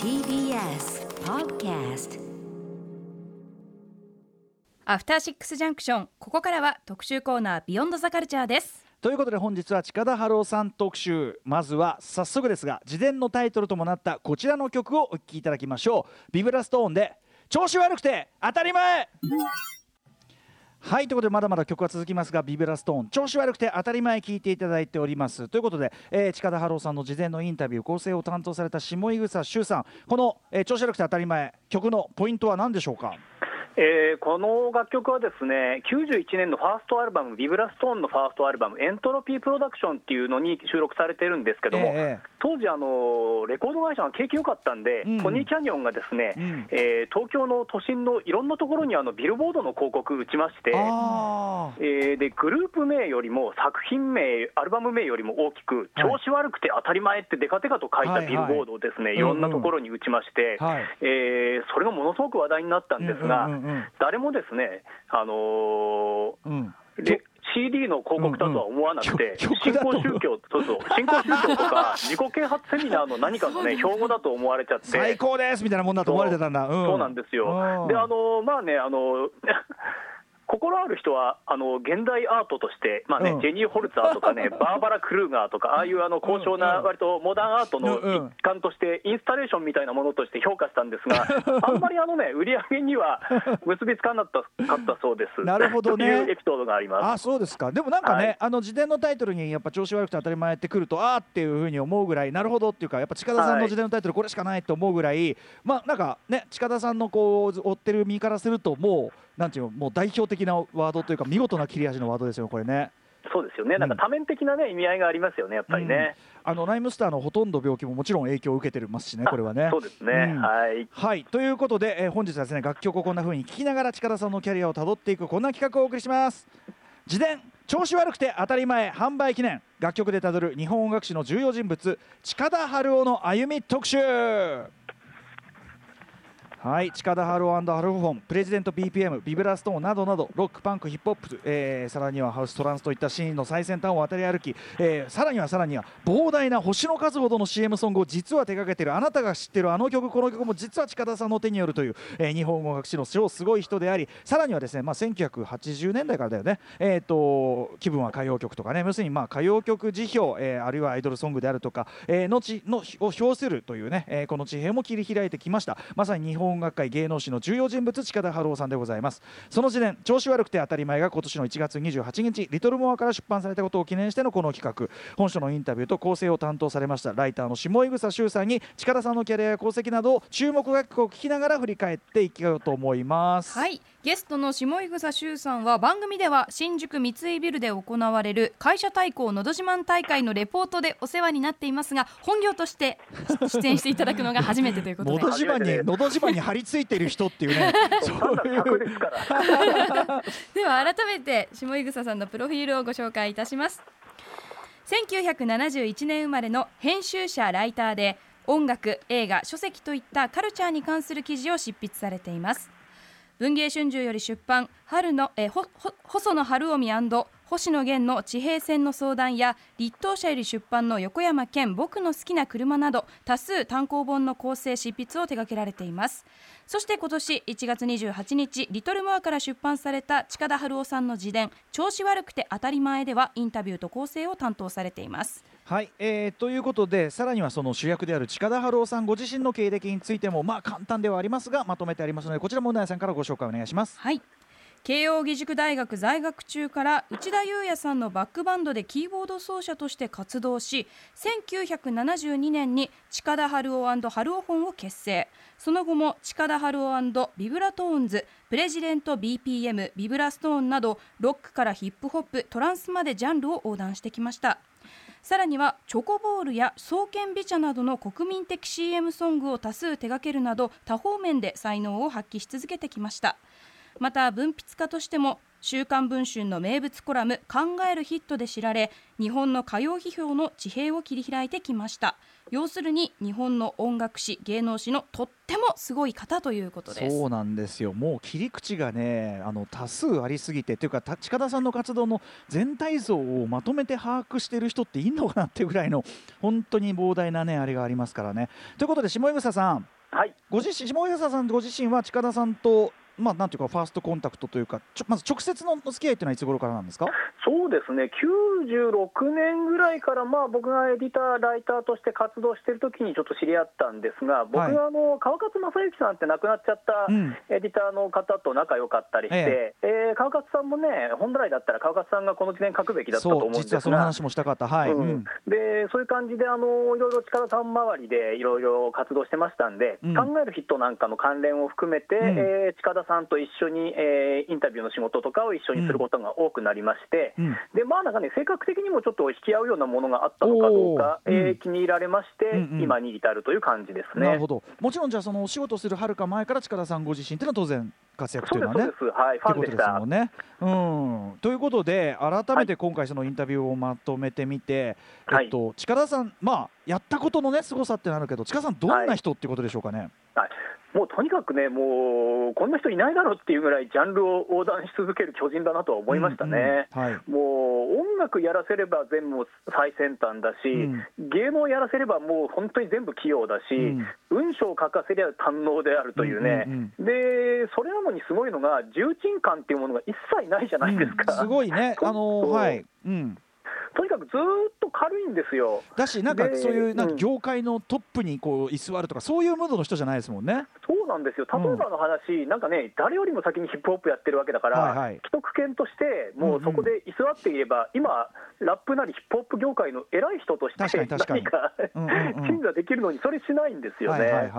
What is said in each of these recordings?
TBS Podcast アフターシックスジャンクションここからは特集コーナービヨンドザカルチャーです。ということで本日は近田春夫さん特集。まずは早速ですが自伝のタイトルともなったこちらの曲をお聴きいただきましょう。ビブラストーンで調子悪くて当たり前はいということでまだまだ曲は続きますがビブラストーン。調子悪くて当たり前聞いていただいております。ということで、えー、近田春夫さんの事前のインタビュー構成を担当された下井草修さん。この、えー、調子悪くて当たり前曲のポイントは何でしょうか？えー、この楽曲はですね91年のファーストアルバム、ビブラストーンのファーストアルバム、エントロピープロダクションっていうのに収録されてるんですけども、えー、当時あの、レコード会社が景気良かったんで、うん、ポニーキャニオンがですね、うん、えー、東京の都心のいろんなところにあのビルボードの広告打ちまして、えー、でグループ名よりも作品名、アルバム名よりも大きく、調子悪くて当たり前ってデカデカと書いたビルボードをですね、はいはい、いろんなところに打ちまして、うんうん、えー、それがものすごく話題になったんですが、うんうんうん、誰もですね、あのー、うん。CD の広告だとは思わなくて、新興宗教、そうそう、新興宗教とか、自己啓発セミナーの何かのね、標語だと思われちゃって、最高ですみたいなもんだと思われてたんだ、うん、そうなんですよ。で、あのまあね、あの心ある人はあの現代アートとして、まあね、うん、ジェニー・ホルツァーとかね、バーバラ・クルーガーとか、ああいうあの高尚な、割とモダンアートの一環として、インスタレーションみたいなものとして評価したんですが、あんまりあのね、売り上げには結びつかなかったそうです。なるほどね。いうエピソードがあります。あ、そうですか。でもなんかね、はい、あの自伝のタイトルにやっぱ調子悪くて当たり前ってくると、ああっていうふうに思うぐらい、なるほどっていうか、やっぱ近田さんの自伝のタイトルこれしかないと思うぐらい、はい、まあなんかね、近田さんのこう追ってる身からするともう。なんていうもう代表的なワードというか見事な切れ味のワードですよこれね。そうですよね、なんか多面的な、ね、意味合いがありますよね、やっぱりね、うん、あのライムスターのほとんど病気ももちろん影響を受けてますしね、これはね。そうですね、うん、はい、はい、ということで、えー、本日はですね楽曲をこんなふうに聴きながら、力さんのキャリアをたどっていく、こんな企画をお送りします。自伝調子悪くて当たり前販売記念。楽曲でたどる日本音楽史の重要人物近田春夫の歩み特集はい近田春夫ハルフォンプレジデント BPM ビブラストーンなどなどロックパンクヒップホップ、えー、さらにはハウストランスといったシーンの最先端を渡り歩き、えー、さらにはさらには膨大な星の数ほどの CM ソングを実は手掛けているあなたが知ってるあの曲この曲も実は近田さんの手によるという、えー、日本音楽史の超すごい人でありさらにはですね、まあ、1980年代からだよね、えーと、気分は歌謡曲とかね要するにまあ歌謡曲辞表、えー、あるいはアイドルソングであるとか、えー、のちのを表するというね、えー、この地平も切り開いてきました。まさに日本音楽界芸能史の重要人物近田春夫さんでございます。その時点調子悪くて当たり前が今年の1月28日リトルモアから出版されたことを記念してのこの企画。本書のインタビューと構成を担当されましたライターの下井草修さんに近田さんのキャリアや功績などを注目楽曲を聴きながら振り返っていきようと思います。はい。ゲストの下井草修さんは番組では新宿三井ビルで行われる会社対抗のど自慢大会のレポートでお世話になっていますが本業として 出演していただくのが初めてということで。のど自慢にのど自慢に張り付いている人っていうね。では改めて下井草さんのプロフィールをご紹介いたします。1971年生まれの編集者ライターで音楽映画書籍といったカルチャーに関する記事を執筆されています文藝春秋より出版春のえほほ細野晴臣星野源の地平線の相談や立東社より出版の横山健僕の好きな車など多数単行本の構成執筆を手掛けられています。そして今年1月28日リトルモアから出版された近田春夫さんの自伝調子悪くて当たり前ではインタビューと構成を担当されています。はい、えー、ということでさらにはその主役である近田春夫さんご自身の経歴についてもまあ簡単ではありますがまとめてありますのでこちらもうなやさんからご紹介お願いします。はい。慶應義塾大学在学中から内田裕也さんのバックバンドでキーボード奏者として活動し1972年に近田春夫春夫本を結成。その後も近田春夫ビブラトーンズプレジデント BPM ビブラストーンなどロックからヒップホップトランスまでジャンルを横断してきました。さらにはチョコボールや双剣美茶などの国民的 CM ソングを多数手掛けるなど多方面で才能を発揮し続けてきました。また文筆家としても週刊文春の名物コラム「考えるヒット」で知られ日本の歌謡批評の地平を切り開いてきました。要するに日本の音楽史芸能史のとってもすごい方ということです。そうなんですよ。もう切り口がねあの多数ありすぎてというか近田さんの活動の全体像をまとめて把握している人っていいのかなっていうぐらいの本当に膨大なねあれがありますからね。ということで下井草さん。はい、ご自身下井さんご自身は近田さんとまあ、なんていうか、ファーストコンタクトというか、まず直接の付き合いというのはいつ頃からなんですか？そうですね、96年ぐらいから、まあ、僕がエディター、ライターとして活動しているときにちょっと知り合ったんですが、僕があの、川勝正幸さんって亡くなっちゃったエディターの方と仲良かったりして、うん、えー、川勝さんもね、本来だったら川勝さんがこの記念書くべきだったと思うんですが、実はその話もしたかった、はい、うん、でそういう感じであの、いろいろ力さん周りでいろいろ活動してましたんで、うん、考えるヒットなんかの関連を含めて、うん、えー、近田さんと一緒にえー、インタビューの仕事とかを一緒にすることが多くなりまして、うん、でまあなんかね、性格的にもちょっと引き合うようなものがあったのかどうか、えー、気に入られまして、うんうん、今に至るという感じですね。なるほど。もちろん、じゃあ、そのお仕事するはるか前から近田さんご自身っていうのは当然活躍というのはね。そうですはい、ファンでしたもんね。うん、ということで改めて今回そのインタビューをまとめてみて、はい、えっと、近田さん、まあ、やったことのね凄さってなるけど近田さんどんな人っていうことでしょうかね。はい、はいもうとにかくね、もうこんな人いないだろうっていうぐらい、ジャンルを横断し続ける巨人だなとは思いましたね、うんうんはい、もう音楽やらせれば全部最先端だし、うん、芸能やらせればもう本当に全部器用だし、うん、文章を書かせりゃ堪能であるというね、うんうんうん、でそれなのにすごいのが、重鎮感っていうものが一切ないじゃないですか。すごいね、あのはい、うんとにかくずっと軽いんですよ。だし、なんかそういうなんか業界のトップにこう居座るとか、そういうムードの人じゃないですもんね。そうなんですよ、例えばの話、うん、なんかね、誰よりも先にヒップホップやってるわけだから、はいはい、既得権として、もうそこで居座っていれば、うん。うん、今、ラップなりヒップホップ業界の偉い人として、何か鎮座できるのに、それしないんですよね。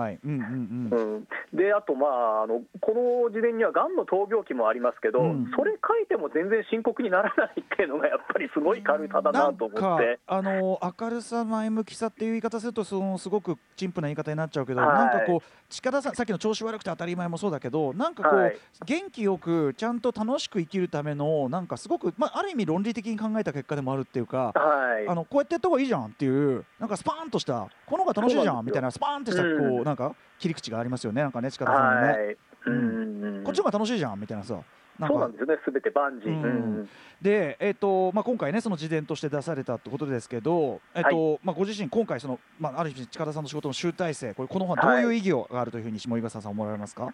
で、あと、まああの、この時点にはがんの闘病期もありますけど、うん、それ書いても全然深刻にならないっていうのが、やっぱりすごい軽さだなと思って。あの明るさ、前向きさっていう言い方すると、そのすごく陳腐な言い方になっちゃうけど、はい、なんかこう、近田さん、さっきの調子悪くて当たり前もそうだけど、なんかこう、はい、元気よく、ちゃんと楽しく生きるための、なんかすごく、まあ、ある意味論理的に考えた結果でもあるっていうか、はい、あのこうやってやった方がいいじゃんっていう、なんかスパーンとした、この方が楽しいじゃんみたいな、スパーンとしたこう、うん、なんか切り口がありますよね、なんかね、近田さんのね。はい。うん、こっちの方が楽しいじゃんみたいなさ。そうなんですよね、すべて万事。うん、で、えーとまあ、今回ね、その事前として出されたってことですけど、えーと、はい、まあ、ご自身、今回その、まあ、ある意味、近田さんの仕事の集大成、これ、この本はどういう意義があるというふうに、下井笠さん、思われますか、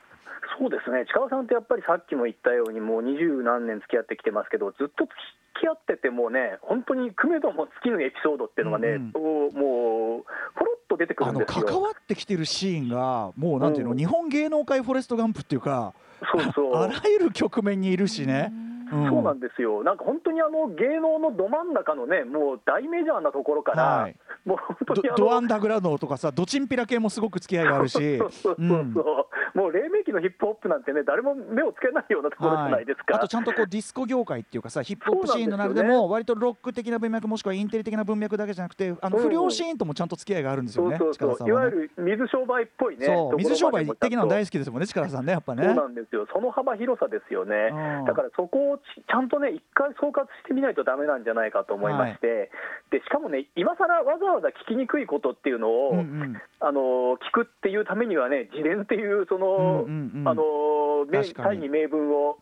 そうですね、近田さんってやっぱりさっきも言ったように、もう二十何年付き合ってきてますけど、ずっと付き合っててもね、本当にくめども尽きぬエピソードっていうのがね、うん、もう、ポロっと出てくるんですよ。関わってきてるシーンが、もうなんていうの、うん、日本芸能界フォレストガンプっていうか、そうそうあらゆる局面にいるしね。そうなんですよ、なんか本当にあの芸能のど真ん中のね、もう大メジャーなところから、はい、もう本当にドアンダーグラウンドとかさ、ドチンピラ系もすごく付き合いがあるし、そうそうそうそう、うん、もう黎明期のヒップホップなんてね、誰も目をつけないようなところじゃないですか、はい、あとちゃんとこうディスコ業界っていうかさ、ヒップホップシーンの中でも、割とロック的な文脈、もしくはインテリ的な文脈だけじゃなくて、あの不良シーンともちゃんと付き合いがあるんですよね、そうそうそう、いわゆる水商売っぽいね、そう。水商売的なの大好きですもんね、力さんね、やっぱね。そうなんですよ、その幅広さですよね、だからそこをちゃんとね、一回総括してみないとだめなんじゃないかと思いまして、はい、でしかもね、今さらわざわざ聞きにくいことっていうのを、うんうん、あの聞くっていうためにはね、自伝っていう、その、うんうんうん、あの大義名分を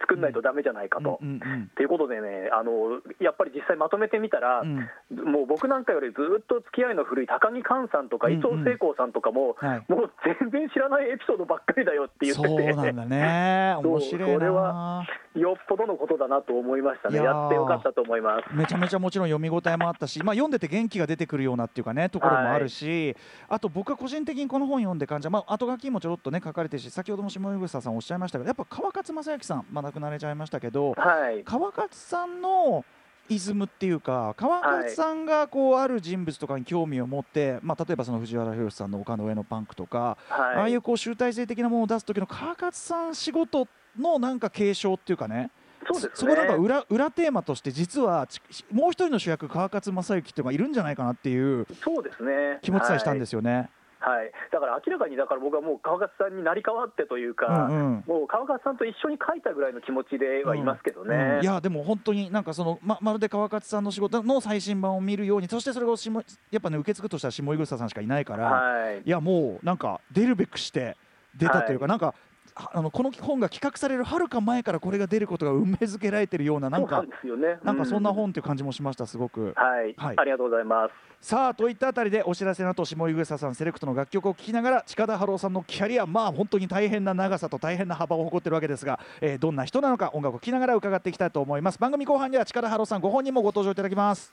作んないとだめじゃないかと。と、うんうん、いうことでねあの、やっぱり実際まとめてみたら、うん、もう僕なんかよりずっと付き合いの古い高木寛さんとか、伊藤聖光さんとかも、はい、もう全然知らないエピソードばっかりだよって言ってて、そうなんだね、面白いそれはよっぽどのことだなと思いましたね、やってよかったと思います。めちゃめちゃもちろん読み応えもあったし、まあ、読んでて元気が出てくるようなっていうかね、ところもあるし、はい、あと僕は個人的にこの本読んで感じまあ後書きもちょろっとね書かれてるし、先ほども下井草さんおっしゃいましたけど、やっぱ川勝正幸さん、まあ、亡くなれちゃいましたけど、はい、川勝さんのイズムっていうか川勝さんがこうある人物とかに興味を持って、まあ、例えばその藤原宏さんの丘の上のパンクとか、はい、ああいうこう集大成的なものを出す時の川勝さん仕事のなんか継承っていうかねそうですね、そこなんか裏裏テーマとして実はもう一人の主役川勝正幸っていうのがいるんじゃないかなっていうそうですね。気持ちさえしたんですよね。はい、だから明らかにだから僕はもう川勝さんになり変わってというか、うんうん、もう川勝さんと一緒に書いたぐらいの気持ちではいますけどね、うん。うん、いやでも本当になんかそのままるで川勝さんの仕事の最新版を見るようにそしてそれをしもやっぱね受け継ぐとしたら下井草さんしかいないから、はい、いやもうなんか出るべくして出たというか、はい、なんかあのこの本が企画されるはるか前からこれが出ることが運命づけられてるようななんかなんかそんな本っていう感じもしましたすごく、はい、はい、ありがとうございます。さあといったあたりでお知らせの後下井草さんセレクトの楽曲を聴きながら近田春夫さんのキャリアまあ本当に大変な長さと大変な幅を誇ってるわけですが、えー、どんな人なのか音楽を聴きながら伺っていきたいと思います。番組後半では近田春夫さんご本人もご登場いただきます。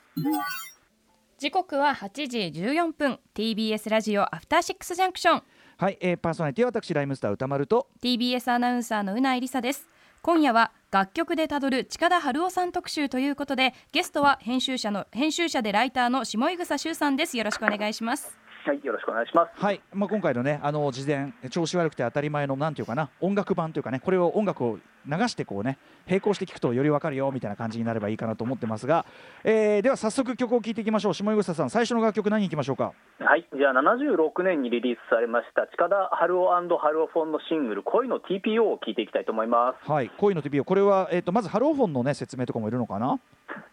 時刻は8時14分。TBS ラジオアフターシックスジャンクションはい、えー、パーソナリティは私ライムスター歌丸と。TBS アナウンサーのうないりさです。今夜は楽曲でたどる近田春夫さん特集ということでゲストは編集者の編集者でライターの下井草修さんです。よろしくお願いします。はい、よろしくお願いします。はい、まあ今回のね、あの事前調子悪くて当たり前のなんていうかな、音楽版というかね、これを音楽を流してこうね、並行して聞くとよりわかるよみたいな感じになればいいかなと思ってますが、えー、では早速曲を聴いていきましょう。下井草さん、最初の楽曲何いきましょうか？はい、じゃあ76年にリリースされました近田春夫春夫フォンのシングル恋の TPO を聞いていきたいと思います。はい、恋の TPO、これはえっ、ー、とまず春夫フォンのね説明とかもいるのかな？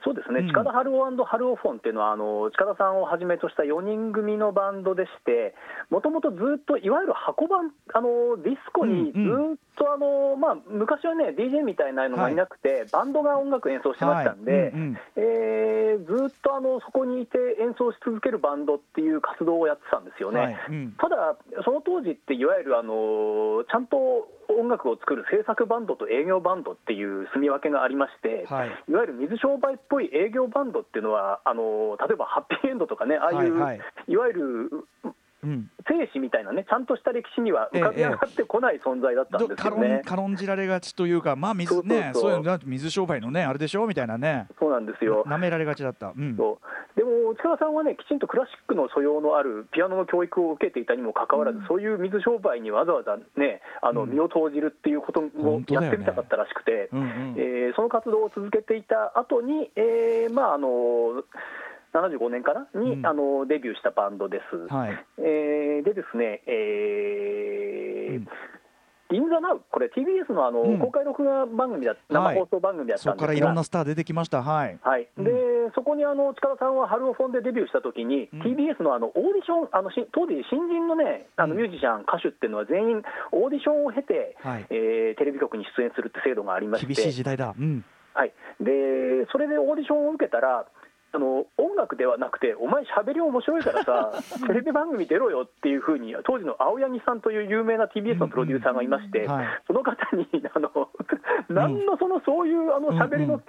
そうですね、うん、近田春夫春夫フォンっていうのはあの近田さんをはじめとした4人組のバンドでしてもともとずっといわゆる箱版あのディスコにずっとあの、まあ、昔はね DJ みたいなのがい。なくて、はい、バンドが音楽演奏してましたんで、はい。うんうん、えー、ずっとあのそこにいて演奏し続けるバンドっていう活動をやってたんですよね、はい。うん、ただその当時っていわゆるあのちゃんと音楽を作る制作バンドと営業バンドっていう住み分けがありまして、はい、いわゆる水商売っぽい営業バンドっていうのは、あの例えばハッピーエンドとかね、ああいう、はいはい、いわゆる生死みたいなね、ちゃんとした歴史には浮かび上がってこない存在だったんですよね。軽んじられがちというか、まあ水ね、そういうの水商売のね、あれでしょみたいなね。そうなんですよ。なめられがちだった。うん、そう。でも、近田さんはね、きちんとクラシックの素養のあるピアノの教育を受けていたにもかかわらず、うん、そういう水商売にわざわざね、あの身を投じるっていうことをやってみたかったらしくて、うん、えー、その活動を続けていた後に、えー、まああの75年かな？に、うん、あのデビューしたバンドです。はい、えー、でですね、えー、うん。銀座ナウ、これ、TBS のあの、うん、公開録画番組だ、生放送番組だったんですが、そこからいろんなスター出てきました、はい、はい。で、うん、そこにあの近田さんは春尾フォンでデビューしたときに、うん、TBS のあのオーディション、あの当時、新人のね、あのミュージシャン、歌手っていうのは、全員、オーディションを経て、はい、えー、テレビ局に出演するって制度がありまして、厳しい時代だ、はい、でそれでオーディションを受けたら、あの音楽ではなくて、お前、しゃべり面白いからさ、テレビ番組出ろよっていうふうに、当時の青柳さんという有名な TBS のプロデューサーがいまして、その方に、あの何のそのそういうあのしゃべりの、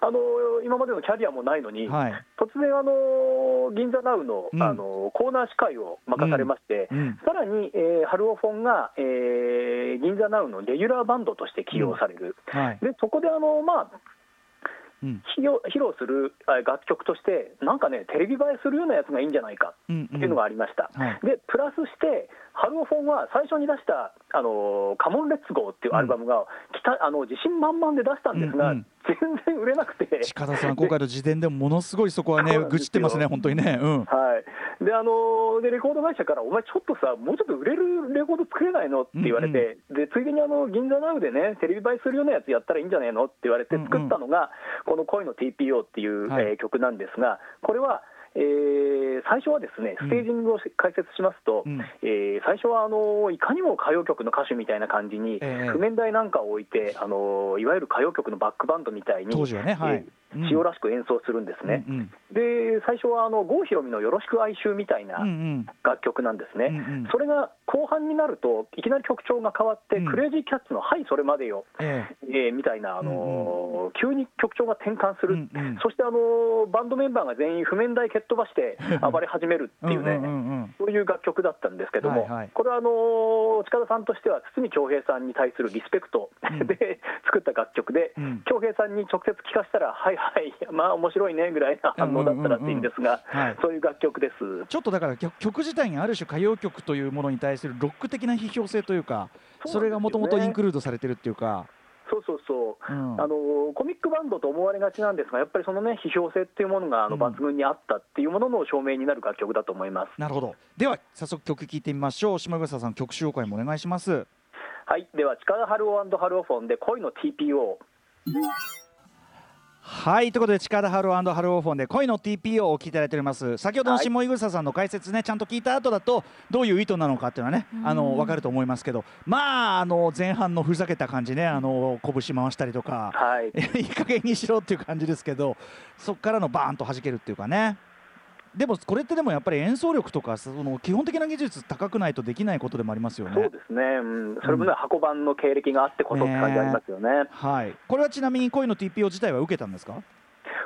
あの今までのキャリアもないのに、突然、あの銀座ナウのあのコーナー司会を任されまして、さらに、えー、ハルオフォンが、えー、銀座ナウのレギュラーバンドとして起用される。でそこであの、まあ披露する楽曲として、なんかね、テレビ映えするようなやつがいいんじゃないかっていうのがありました。うんうんはい、でプラスしてハローフォンは最初に出した「あのカモンレッツゴー」っていうアルバムが、うん、あの自信満々で出したんですが、うんうん、全然売れなくて。近田さん今回の時点でもものすごいそこはね愚痴ってますね本当にね、うん、はい。であのでレコード会社からお前ちょっとさもうちょっと売れるレコード作れないの？って言われて、うんうん、でついでにあの銀座ナウでねテレビ映えするようなやつやったらいいんじゃないの？って言われて作ったのが、うんうん、この恋の TPO っていう、はい、えー、曲なんですがこれはえー、最初はですねステージングを解説しますと、うん、えー、最初はあのいかにも歌謡曲の歌手みたいな感じに、えー、譜面台なんかを置いてあのいわゆる歌謡曲のバックバンドみたいに当時はね、はい、塩らしく演奏するんですね、うんうん、で最初はあの郷ひろみのよろしく哀愁みたいな楽曲なんですね、うんうん、それが後半になると、いきなり曲調が変わって、うん、クレイジーキャッツのはい、それまでよ、えー、えー、みたいな、あのー急に曲調が転換する、うんうん、そして、あのー、バンドメンバーが全員譜面台蹴っ飛ばして暴れ始めるっていうね、うんそういう楽曲だったんですけども、はいはい、これはあのー、近田さんとしては、堤恭平さんに対するリスペクトで作った楽曲で、恭、平さんに直接聴かせたら、はいはい、まあ面白いねぐらいな反応だったらしいんですが、そういう楽曲です。ちょっとだから曲自体にある種歌謡曲というものに対するロック的な批評性というか、それがもともとインクルードされてるっていうか。そうそうそう、うん、あのコミックバンドと思われがちなんですが、やっぱりそのね、批評性っていうものがあの抜群にあったっていうものの証明になる楽曲だと思います。なるほど。では早速曲聴いてみましょう。島草さん曲紹介もお願いします。はい、では力春尾ハルオフォンで恋の TPO。はいということでチカダハローオフォンで恋の TPO をお聞きいただいております。先ほどの下井草さんの解説ねちゃんと聞いた後だとどういう意図なのかっていうのはねあの分かると思いますけど。まああの前半のふざけた感じねあの拳回したりとか、はい、いい加減にしろっていう感じですけどそこからのバーンと弾けるっていうかね。でもこれってでもやっぱり演奏力とかその基本的な技術高くないとできないことでもありますよね。そうですね。うん、それもね、箱版の経歴があってこそって感じありますよね。ねはい。これはちなみに恋の TPO 自体は受けたんですか？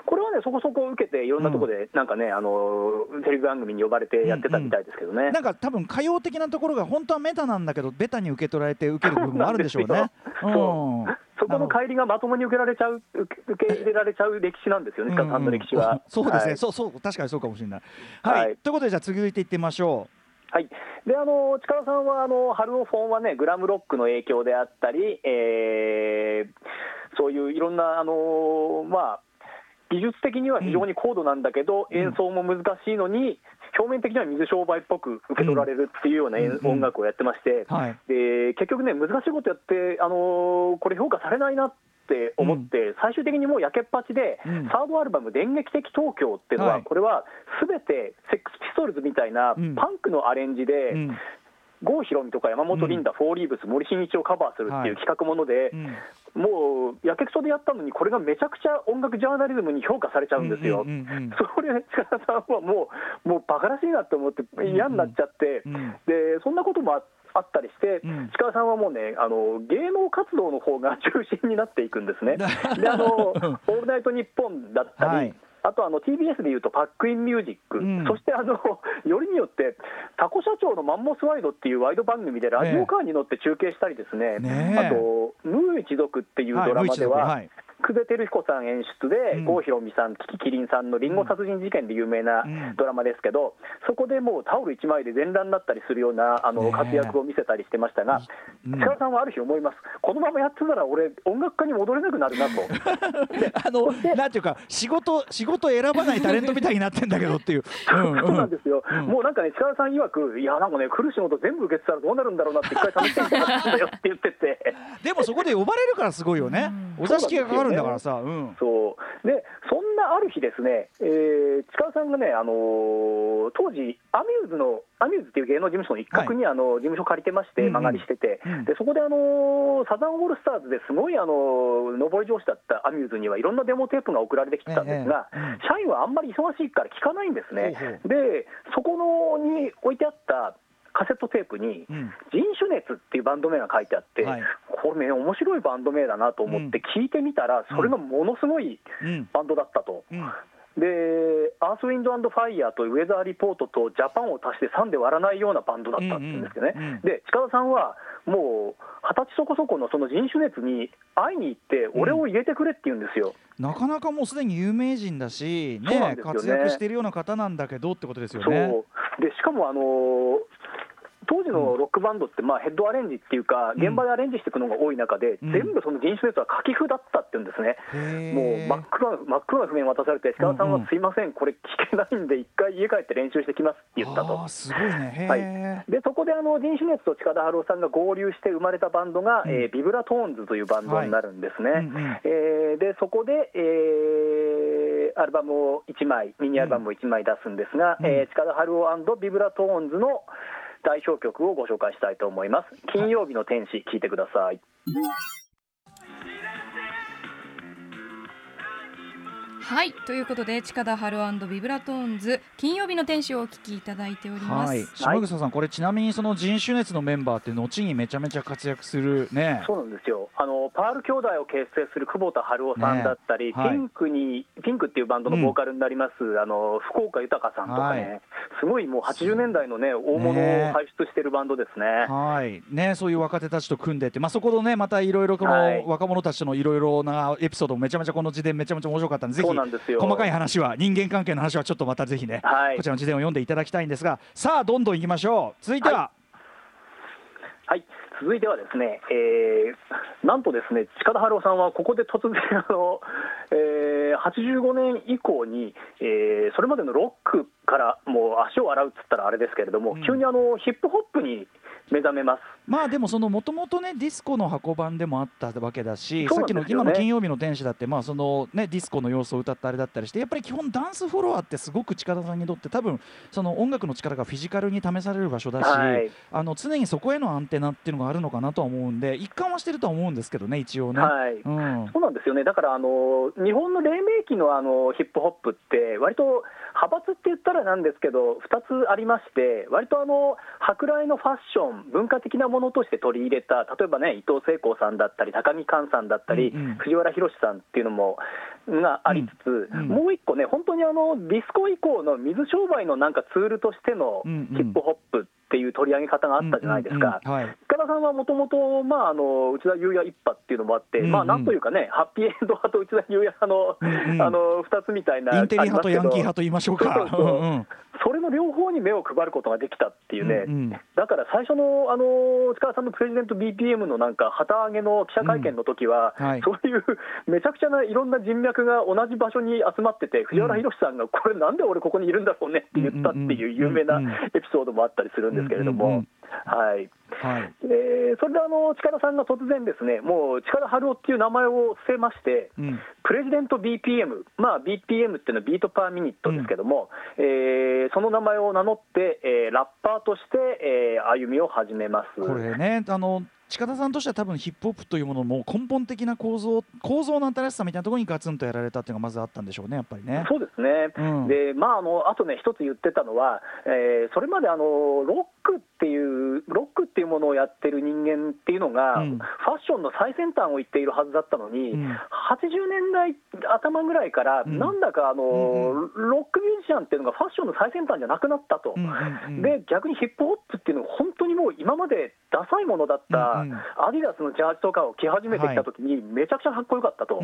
これはね、そこそこ受けて、いろんなところで、なんかね、うん、あのテレビ番組に呼ばれてやってたみたいですけどね、うん。うん、なんか多分歌謡的なところが本当はメタなんだけど、ベタに受け取られて受ける部分もあるんでしょうね。う。ん。そこの帰りがまともに受けられちゃう受け入れられちゃう歴史なんですよね、鹿さん。の歴史は。そうですね、はい、そうそう。確かにそうかもしれない。はい、はい、ということでじゃあ続いていってみましょう。はい、であの力さんはあの春尾フォンはねグラムロックの影響であったり、えー、そういういろんなあのまあ技術的には非常に高度なんだけど、うん、演奏も難しいのに、表面的には水商売っぽく受け取られるっていうような、音楽をやってまして、で結局ね、難しいことやって、あのー、これ、評価されないなって思って、うん、最終的にもうやけっぱちで、うん、サードアルバム、電撃的東京っていうのは、はい、これはすべてセックスピストルズみたいなパンクのアレンジで、郷ひろみとか山本リンダ、フォーリーブス、森進一をカバーするっていう企画もので、もうやけくそでやったのに、これがめちゃくちゃ音楽ジャーナリズムに評価されちゃうんですよ、それ、力さんはもう、もうバカらしいなと思って、嫌になっちゃって、でそんなこともあって。あったりして、うん、鹿さんはもうねあの、芸能活動の方が中心になっていくんですね。であのオールナイトニッポンだったり、はいあとあの TBS でいうとパックインミュージック、うん、そしてあの よりによってタコ社長のマンモスワイドっていうワイド番組でラジオカーに乗って中継したりですね、ねあとムー一族っていうドラマでは、はい久世照彦さん演出で、郷ひろみさん、キキキリンさんのりんご殺人事件で有名なドラマですけど、そこでもうタオル1枚で全裸になったりするようなあの活躍を見せたりしてましたが、千賀さんはある日思います、このままやってたら、俺、音楽家に戻れなくなるなと。あのなんていうか仕事、仕事選ばないタレントみたいになってんだけどっていう。そうなんですよ、もうなんかね、千賀さん曰く、いや、なんかね、来る仕事全部受けてたらどうなるんだろうなって、一回試してみたんだよって言ってて。でもそこで呼ばれるからすごいよね、お座敷がかかるんだからさ。うんそう。でそんなある日ですね、えー、近さんがね、あのー、当時アミューズのアミューズっていう芸能事務所の一角に、あの事務所借りてまして、間借りしてて、でそこで、あのサザンオールスターズですごい、あの上り調子だったアミューズにはいろんなデモテープが送られてきてたんですが、ええ、社員はあんまり忙しいから聞かないんですね。でそこのに置いてあったカセットテープに、人種熱っていうバンド名が書いてあって、はい、これね、面白いバンド名だなと思って聞いてみたら、それがものすごいバンドだったと。で、アースウィンドファイヤーとウェザーリポートとジャパンを足して3で割らないようなバンドだったって言うんですけどね、うんうん、で近田さんはもう二十歳そこそこのその人種熱に会いに行って、俺を入れてくれって言うんですよ、うん、なかなかもうすでに有名人だし、ね、ね。活躍しているような方なんだけどってことですよね。でしかもあの当時のロックバンドって、まあ、ヘッドアレンジっていうか、現場でアレンジしていくのが多い中で、全部その人種のやつは書き譜だったっていうんですね、もう真っ黒な真っ黒な譜面渡されて、鹿田さんはすいません、これ弾けないんで、一回家帰って練習してきますって言ったと。すごいね、はい、でそこであの人種熱と近田春夫さんが合流して生まれたバンドが、うん、えー、ビブラトーンズというバンドになるんですね。はいうんうん、えー、でそこで、えー、アルバムを1枚、ミニアルバムを1枚出すんですが、うん、えー、近田春夫ビブラトーンズの代表曲をご紹介したいと思います。金曜日の天使聞いてください。はい。ということで近田春夫ビブラトーンズ金曜日の天使をお聞きいただいております、はい、島草さんこれちなみにその人種熱のメンバーって後にめちゃめちゃ活躍するね。そうなんですよ。あのパール兄弟を結成する窪田晴男さんだったり、ねはい、ピンクにピンクっていうバンドのボーカルになります、うん、あの福岡ユタカさんとかね、はい、すごいもう80年代のね大物を輩出しているバンドですね。はい。ねそういう若手たちと組んでてまあそこのねまたいろいろこの若者たちとのいろいろなエピソードもめちゃめちゃこの時点めちゃめちゃ面白かったんでぜひ細かい話は人間関係の話はちょっとまたぜひね、はい、こちらの事前を読んでいただきたいんですがさあどんどんいきましょう。続いては、はい、はい、続いてはですね、えー、なんとですね近田春夫さんはここで突然あの、えー、85年以降に、えー、それまでのロックからもう足を洗うっつったらあれですけれども、うん、急にあのヒップホップに目覚めます。まあでもそのもともとねディスコの箱版でもあったわけだし、ね、さっきの今の金曜日の天使だってまあそのねディスコの要素を歌ったあれだったりしてやっぱり基本ダンスフロアってすごく近田さんにとって多分その音楽の力がフィジカルに試される場所だし、はい、あの常にそこへのアンテナっていうのがあるのかなとは思うんで一貫はしてるとは思うんですけどね一応ね、はい。うん、そうなんですよね。だからあの日本の黎明期のあのヒップホップって割と派閥って言ったらなんですけど2つありまして割とあの舶来のファッション文化的なものとして取り入れた例えばね伊藤聖子さんだったり高木寛さんだったり、うんうん、藤原宏さんっていうのもがありつつ、うんうん、もう一個ね本当にあのディスコ以降の水商売のなんかツールとしてのヒップホップっていう取り上げ方があったじゃないですか、はい、塚田さんはもともと内田裕也一派っていうのもあって、うんうん、まあなんというかね、ハッピーエンド派と内田裕也派の,、あの2つみたいな、インテリ派とヤンキー派と言いましょうか。そうそうそうそれの両方に目を配ることができたっていうね、うんうん、だから最初のあの塚田さんのプレジデント BPM のなんか旗揚げの記者会見の時は、うんはい、そういうめちゃくちゃないろんな人脈が同じ場所に集まってて、藤原宏さんが、これ、なんで俺、ここにいるんだろうねって言ったっていう有名なエピソードもあったりするんですけれども。はい。はい。えー、それであの近田さんが突然、ですねもう近田春夫っていう名前を伏せまして、うん、プレジデント BPM、まあ、BPM っていうのはビートパーミニットですけども、うん、えー、その名前を名乗って、えー、ラッパーとして、えー、歩みを始めます。これねあの近田さんとしては多分ヒップホップというものも根本的な構造構造の新しさみたいなところにガツンとやられたっていうのがまずあったんでしょうね、やっぱりね。そうですね、うん、でまあ、あのあとね、一つ言ってたのは、えー、それまであのロックっていうロックっていうものをやってる人間っていうのが、うん、ファッションの最先端を言っているはずだったのに、うん、80年代頭ぐらいから、なんだかあの、うんロックミュージシャンっていうのがファッションの最先端じゃなくなったと、で逆にヒップホップっていうのが本当にもう今までダサいものだった、アディダスのジャージとかを着始めてきたときに、めちゃくちゃかっこよかったと、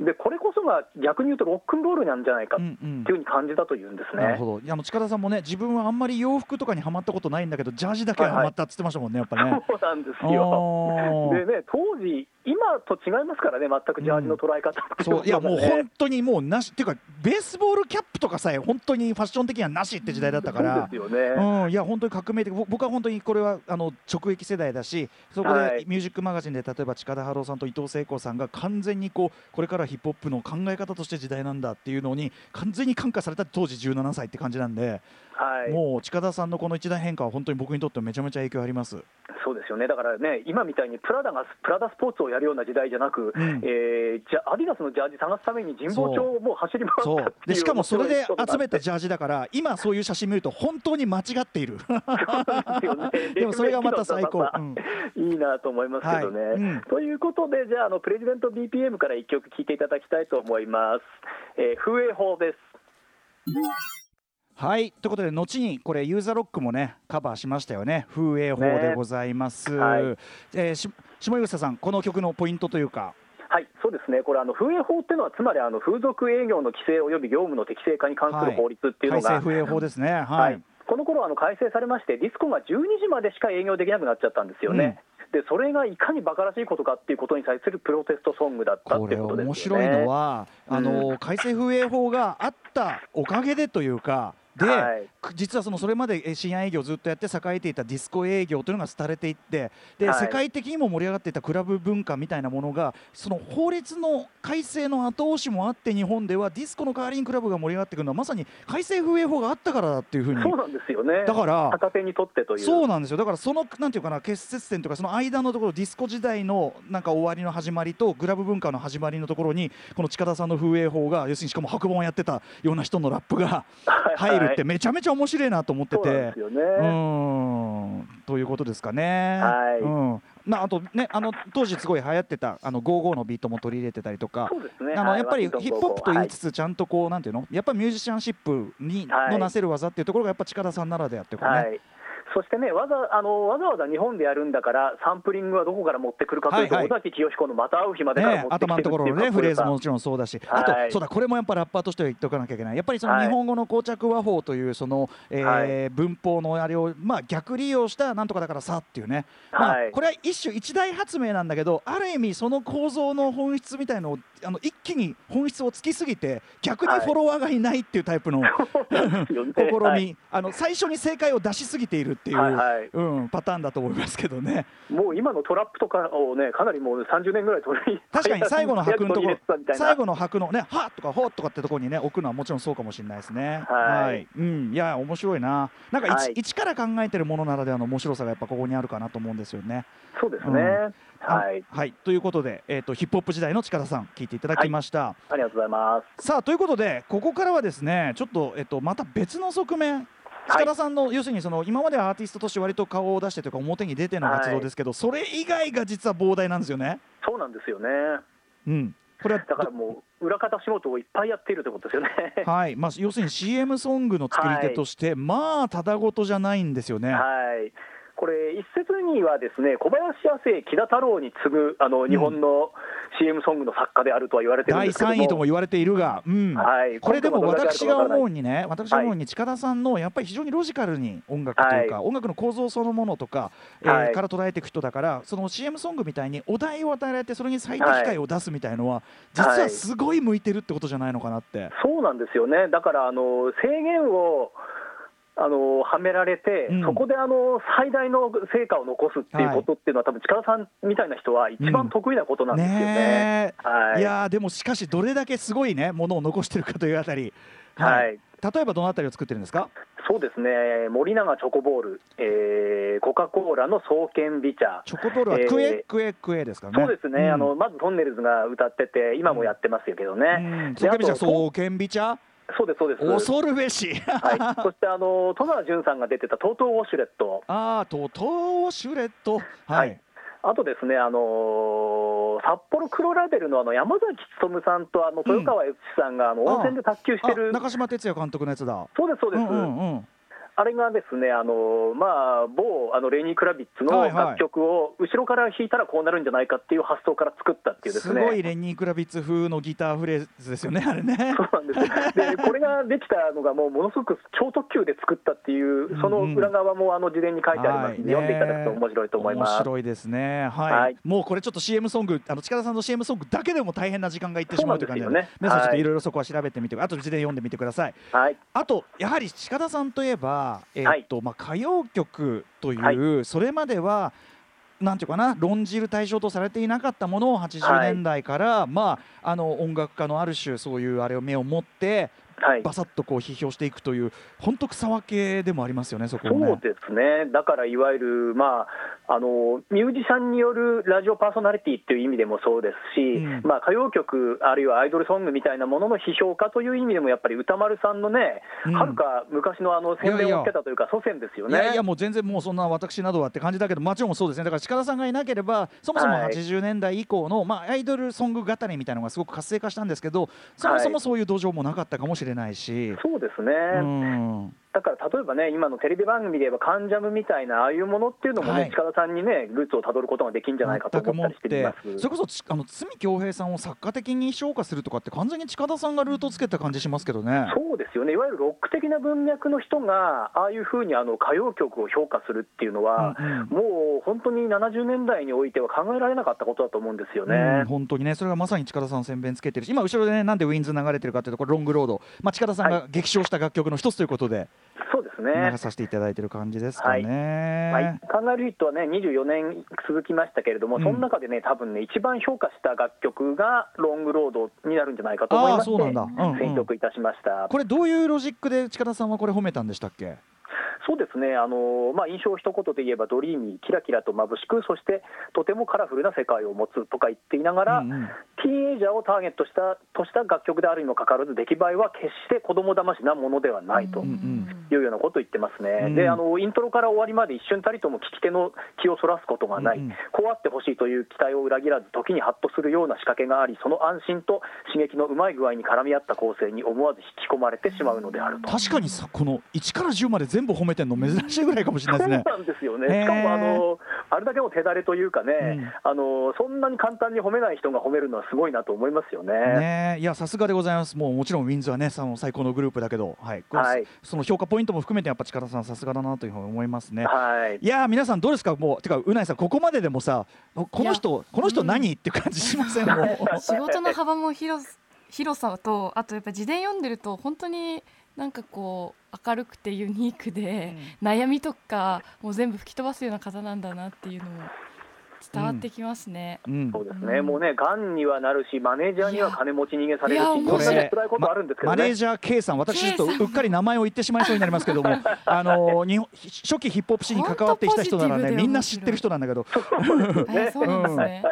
でこれこそが逆に言うとロックンロールなんじゃないかっていうふうに感じたというんですね、なるほど。あの近田さんもね、自分はあんまり洋服とかにはまったことないんだけど、ジャージだけはまったって言ってましたもんね、やっぱね。そうなんですよ。でね当時今と違いますからね、全くジャージの捉え方、うん、そういやもう 本当にもうなしっていうか、ベースボールキャップとかさえ、本当にファッション的にはなしって時代だったから、そうですよね、うん、いや本当に革命的、僕は本当にこれはあの直撃世代だし、そこでミュージックマガジンで、例えば近田春夫さんと伊藤聖子さんが完全にこうこれからヒップホップの考え方として時代なんだっていうのに、完全に感化された。当時17歳って感じなんで。はい、もう近田さんのこの一大変化は本当に僕にとってめちゃめちゃ影響あります。そうですよね、だからね、今みたいにプラダがプラダスポーツをやるような時代じゃなく、うん、えー、じゃアディダスのジャージ探すために神保町をもう走り回ったでしかもそれで集めたジャージだから、今そういう写真見ると、本当に間違っている。でもそれがまた最高、うん、いいなと思いますけどね。はい。うん、ということで、じゃああの、プレジデント BPM から1曲聴いていただきたいと思います。えー、風営法ですはい。ということで後にこれユーザーロックもねカバーしましたよね。風営法でございます、ね。はい、えー、し下吉さんこの曲のポイントというか。はい。そうですね、これ、あの風営法っていうのは、つまりあの風俗営業の規制及び業務の適正化に関する法律っていうのが、はい、風営法ですね、はい、はい、この頃あの改正されまして、ディスコが12時までしか営業できなくなっちゃったんですよね。うん、でそれがいかに馬鹿らしいことかっていうことに対するプロテストソングだったっていうことです、ね、面白いのは、あの、うん、改正風営法があったおかげでというか、で、はい、実はそのそれまで深夜営業をずっとやって栄えていたディスコ営業というのが廃れていってで、はい、世界的にも盛り上がっていたクラブ文化みたいなものがその法律の改正の後押しもあって日本ではディスコの代わりにクラブが盛り上がっていくのはまさに改正風営法があったからだっていうふうに。そうなんですよね。だから片手にとってという。そうなんですよ。だからそのなんていうかな結節点とかその間のところディスコ時代のなんか終わりの始まりとクラブ文化の始まりのところにこの近田さんの風営法が要するにしかも白本をやってたような人のラップが入るってめちゃめちゃ面白いなと思ってて。うね、うん。ということですかね。はい、うん。まあ、あとねあの当時すごい流行ってたあのゴーゴーのビートも取り入れてたりとか、ね、あのやっぱりヒップホップと言いつつちゃんとこう、なんていうの？やっぱりミュージシャンシップにのなせる技っていうところがやっぱ近田さんならではっていうかね。はいそしてねわざあのわざわざ日本でやるんだからサンプリングはどこから持ってくるかというと、はいはい、尾崎清彦のまた会う日までから持ってきてる、ね、頭のところのねフレーズももちろんそうだし、あとそうだこれもやっぱラッパーとしては言っておかなきゃいけない。やっぱりその日本語の膠着和法というその、えー文法のあれをまあ逆利用したなんとかだからさっていうね、まあ、これは一種一大発明なんだけどある意味その構造の本質みたいのをあの一気に本質を突きすぎて逆にフォロワーがいないっていうタイプの、はい、試み、はい、あの最初に正解を出しすぎているっていう、はいはい、うん、パターンだと思いますけどね。もう今のトラップとかをねかなりもう30年ぐらい取り確かに最後の拍のところ最後の拍のねはっ！とかほっとかってところにね置くのはもちろんそうかもしれないですね。はい、うん、いや面白いな。なんか一、から考えてるものならではの面白さがやっぱここにあるかなと思うんですよね。そうですね、うん。はい、はい、ということで、えーと、ヒップホップ時代の力さん聞いていただきました、はい、ありがとうございます。さあということでここからはですねちょっと,、えーと、また別の側面力さんの、要するにその今まではアーティストとして割と顔を出してというか表に出ての活動ですけど、それ以外が実は膨大なんですよね。そうなんですよね。うん。これはだからもう裏方仕事をいっぱいやっているということですよね。はい、まあ要するに CM ソングの作り手として、はい、まあただごとじゃないんですよね。はい。これ、一説にはですね小林亜生、木田太郎に次ぐあの日本の CM ソングの作家であるとは言われてるんですけど第3位とも言われているが、うん。はい、これでも私が思うにね、私が思うに近田さんのやっぱり非常にロジカルに音楽というか、はい、音楽の構造そのものとか、えー、はい、から捉えていく人だから、その CM ソングみたいにお題を与えられて、それに最適解を出すみたいのは、実はすごい向いてるってことじゃないのかなって。そうなんですよね。だからあの制限をあのはめられて、うん、そこであの最大の成果を残すっていうことっていうのは、はい、多分近田さんみたいな人は一番得意なことなんですよね。うん、はい、いやでもしかしどれだけすごいねものを残してるかというあたり、はい、はい、例えばどのあたりを作ってるんですか？そうですね。森永チョコボール、えー、コカ・コーラの創建美茶。チョコボールはクエクエクエですかね、そうですね、うん、あのまずトンネルズが歌ってて今もやってますけどね、うん、創建美茶創建美茶そうです、そうです。恐るべし。はい。そして、あの、戸川淳さんが出てたトートウォシュレット。ああ、トートウォシュレット。はい。はい、あとですね、あのー、札幌黒ラベルのあの山崎努さんとあの豊川悦司さんがあの温泉で卓球してる、中島哲也監督のやつだ。そうです、そうです。うんうんうんあれがですね、あのまあ、某あのレイニー・クラビッツの楽曲を後ろから弾いたらこうなるんじゃないかっていう発想から作ったっていうですね。すごいレイニー・クラビッツ風のギターフレーズですよね、あれね。そうなんですで これができたのが、もうものすごく超特急で作ったっていう、その裏側もあの事前に書いてありますので、読んでいただくと面白いと思います。面白いですね、はい、はい、もうこれちょっと CM ソング、あの近田さんの CM ソングだけでも大変な時間がいってしまうという感じで、皆さん、ちょっとい。ろいろそこは調べてみて、あと事前読んでみてください。はい、あと、やはり近田さんといえば、えー、っと、はい。まあ、歌謡曲という、はい、それまではなんていうかな論じる対象とされていなかったものを80年代から、はい、まあ、あの音楽家のある種そういうあれを目を持ってはい、バサッとこう批評していくという、本当、草分けでもありますよね、そこ、ね、そうですね、だからいわゆる、まああの、ミュージシャンによるラジオパーソナリティっていう意味でもそうですし、うん、まあ、歌謡曲、あるいはアイドルソングみたいなものの批評家という意味でも、やっぱり歌丸さんのね、は、る、か昔のあの宣伝をつけたというか、祖先ですよね。いやいや、もう全然もうそんな私などはって感じだけど、もちろんそうですね、だから近田さんがいなければ、そもそも80年代以降の、はい、まあ、アイドルソング語りみたいなのがすごく活性化したんですけど、そもそもそういう土壌もなかったかもしれないし。はいそうですね。だから例えばね、今のテレビ番組で言えば、関ジャムみたいな、ああいうものっていうのもね、はい、近田さんにね、ルーツをたどることができるんじゃないかと思ったりしてますそれこそあの堤恭平さんを作家的に評価するとかって、完全に近田さんがルートつけた感じしますけどね。そうですよね、いわゆるロック的な文脈の人が、ああいうふうにあの歌謡曲を評価するっていうのは、うんうん、もう本当に70年代においては考えられなかったことだと思うんですよね。うん、本当にね、それがまさに近田さん、宣伝つけてるし、今、後ろでね、なんでウィンズ流れてるかっていうと、これ、ロングロード、まあ、近田さんが激唱した楽曲の一つということで。はいそうですね。流させていただいている感じですかね、はい。はい、考えるヒットはね24年続きましたけれども、うん、その中でね多分ね一番評価した楽曲がロングロードになるんじゃないかと思いまして、うんうん、選曲いたしました。これどういうロジックで近田さんはこれ褒めたんでしたっけ？そうですね、あのまあ、印象一言で言えば、ドリーミー、キラキラと眩しく、そしてとてもカラフルな世界を持つとか言っていながら、うんうん、ティーンエイジャーをターゲットしたとした楽曲であるにもかかわらず出来栄えは決して子供騙しなものではないというようなことを言ってますね、うん、であのイントロから終わりまで一瞬たりとも聞き手の気をそらすことがない、うん、こうあってほしいという期待を裏切らず時にハッとするような仕掛けがありその安心と刺激のうまい具合に絡み合った構成に思わず引き込まれてしまうのであると。確かにさこの1から10まで全部褒めてるの珍しいぐらいかもしれないですね。そうなんですよね。しかもあのあれだけの手だれというかね、うん、あのそんなに簡単に褒めない人が褒めるのはすごいなと思いますよね。ねいやさすがでございます。もうもちろんウィンズはねその最高のグループだけど、はい、はい、その評価ポイントも含めてやっぱ力さんさすがだなというふうに思いますね。はい、いや皆さんどうですか？もうてかうないさんここまででもさこの人この人何、っていう感じしません？もう。仕事の幅も広広さとあとやっぱ自伝読んでると本当になんかこう明るくてユニークで、うん、悩みとかもう全部吹き飛ばすような方なんだなっていうのも伝わってきますね、うん、そうですね、もうね、がんにはなるし、マネージャーには金持ち逃げされるし、これ、辛いことあるんですけど、ね、マネージャー K さん、私、ちょっとうっかり名前を言ってしまいそうになりますけども、あの日本初期ヒップホップ史に関わってきた人ならね、みんな知ってる人なんだけど、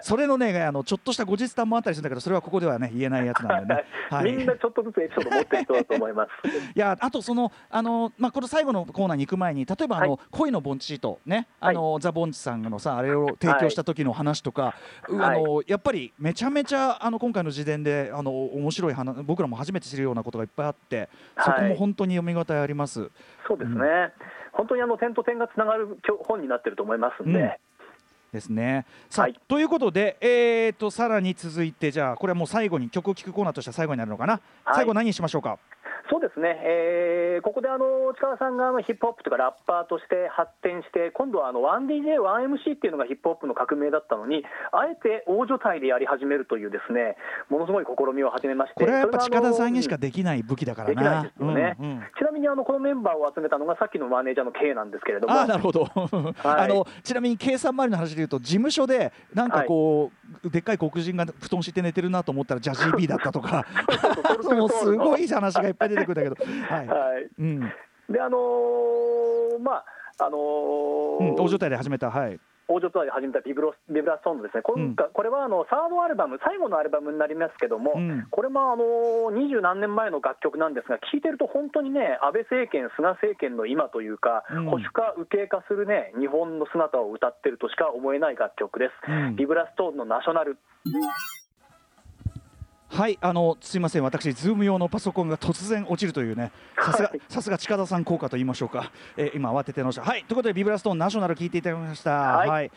それのね、あのちょっとした後日談もあったりするんだけど、それはここではね、言えないやつなんでね。はい、みんなちょっとずつエピソード持ってる人だと思います。いや、あとその、あのまあ、この最後のコーナーに行く前に、例えばあの、はい、恋のボンチート、ね、あの、はい、ザ・ボンチさんのさ、あれを提供した時の話とか、か、あのやっぱりめちゃめちゃあの今回の時点であの面白い話僕らも初めて知るようなことがいっぱいあってそこも本当に読み応えあります。そうですね、うん、本当にあの点と点がつながる本になってると思いますんで。うんですね。さあ、はい、ということで、えーと、さらに続いて、じゃあ、これはもう最後に曲を聴くコーナーとしては最後になるのかな、はい、最後、何にしましょうか？そうですね、えー、ここであの近田さんがあのヒップホップとかラッパーとして発展して、今度はあの 1DJ、1MC っていうのがヒップホップの革命だったのに、あえて大所帯でやり始めるという、ですねものすごい試みを始めまして、これはやっぱ近田さんにしかできない武器だからな、できないですよね、うんうん、ちなみにあのこのメンバーを集めたのが、さっきのマネージャーの K なんですけれども、あなるほど、はい、あのちなみに K さん周りの話でいうと、事務所でなんかこう、はい、でっかい黒人が布団敷いて寝てるなと思ったら、ジャジー B だったとか、もうすごい話がいっぱい出てくるんだけど。はい、はい。うん、であのー、まああのー、うん、大所帯で始めた、はい、大所帯で始めたビブロビブラストーンのですね、今回、うん、これはあのサードアルバム、最後のアルバムになりますけども、うん、これもあの二十何年前の楽曲なんですが、聴いてると本当にね、安倍政権、菅政権の今というか、保守化、右傾化するね、日本の姿を歌ってるとしか思えない楽曲です。ビブラストーンのナショナルはいあのすみません。私ズーム用のパソコンが突然落ちるというね。さすが、さすが近田さん効果と言いましょうか、えー、今慌ててましたはいということでビブラストーンナショナル聞いていただきました、はい、はい、